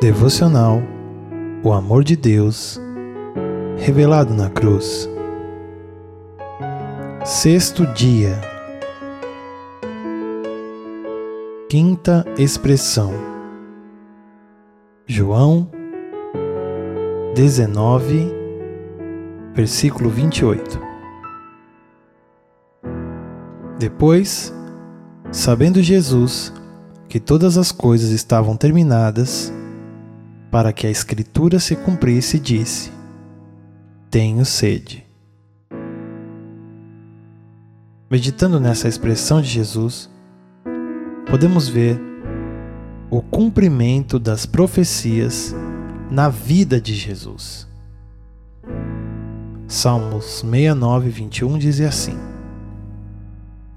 Devocional O amor de Deus revelado na cruz. Sexto dia. Quinta expressão. João 19, versículo 28. Depois, sabendo Jesus que todas as coisas estavam terminadas, para que a Escritura se cumprisse, disse: Tenho sede. Meditando nessa expressão de Jesus, podemos ver o cumprimento das profecias na vida de Jesus. Salmos 69, 21 diz assim: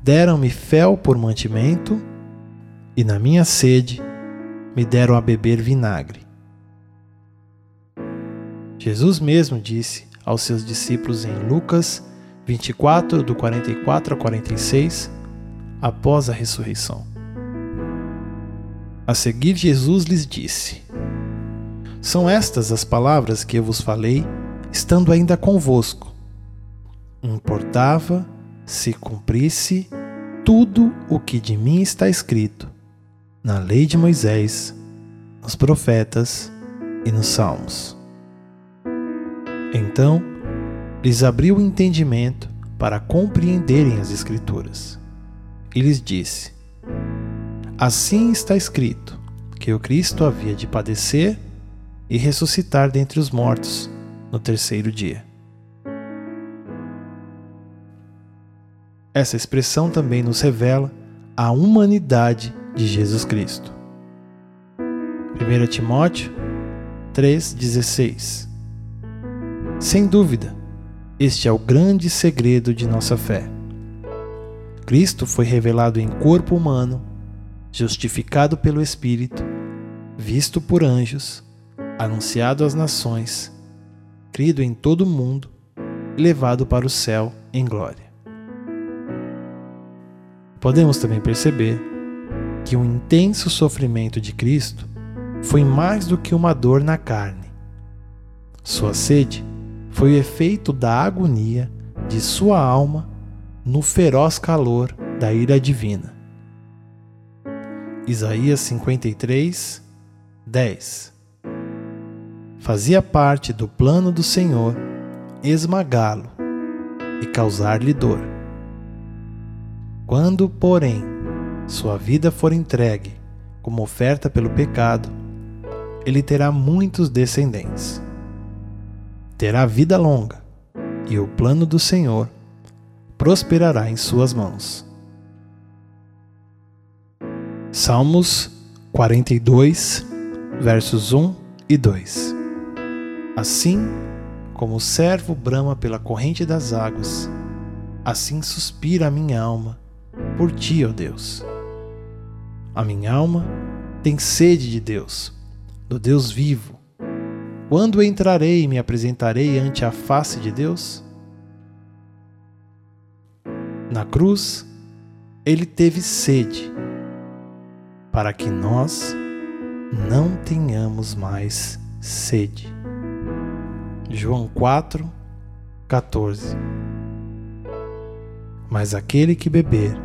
Deram-me fel por mantimento, e na minha sede me deram a beber vinagre. Jesus mesmo disse aos seus discípulos em Lucas 24, do 44 a 46, após a ressurreição. A seguir, Jesus lhes disse: São estas as palavras que eu vos falei, estando ainda convosco. Importava se cumprisse tudo o que de mim está escrito na lei de Moisés, nos profetas e nos salmos. Então lhes abriu o entendimento para compreenderem as Escrituras. E lhes disse: Assim está escrito que o Cristo havia de padecer e ressuscitar dentre os mortos no terceiro dia. Essa expressão também nos revela a humanidade de Jesus Cristo. 1 Timóteo 3,16 sem dúvida, este é o grande segredo de nossa fé. Cristo foi revelado em corpo humano, justificado pelo Espírito, visto por anjos, anunciado às nações, crido em todo o mundo e levado para o céu em glória. Podemos também perceber que o intenso sofrimento de Cristo foi mais do que uma dor na carne. Sua sede foi o efeito da agonia de sua alma no feroz calor da ira divina. Isaías 53, 10 Fazia parte do plano do Senhor esmagá-lo e causar-lhe dor. Quando, porém, sua vida for entregue como oferta pelo pecado, ele terá muitos descendentes terá vida longa, e o plano do Senhor prosperará em suas mãos. Salmos 42, versos 1 e 2 Assim como o servo brama pela corrente das águas, assim suspira a minha alma por ti, ó Deus. A minha alma tem sede de Deus, do Deus vivo. Quando entrarei e me apresentarei ante a face de Deus? Na cruz, ele teve sede, para que nós não tenhamos mais sede. João 4, 14 Mas aquele que beber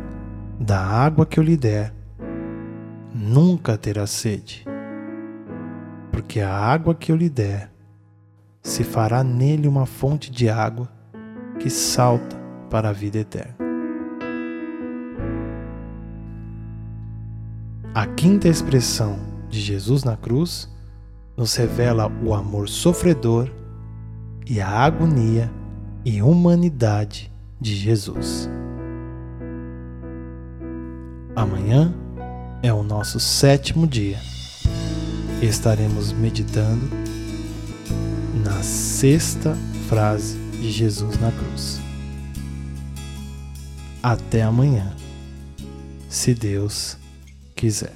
da água que eu lhe der, nunca terá sede porque a água que eu lhe der se fará nele uma fonte de água que salta para a vida eterna. A quinta expressão de Jesus na cruz nos revela o amor sofredor e a agonia e humanidade de Jesus. Amanhã é o nosso sétimo dia estaremos meditando na sexta frase de Jesus na cruz. Até amanhã, se Deus quiser.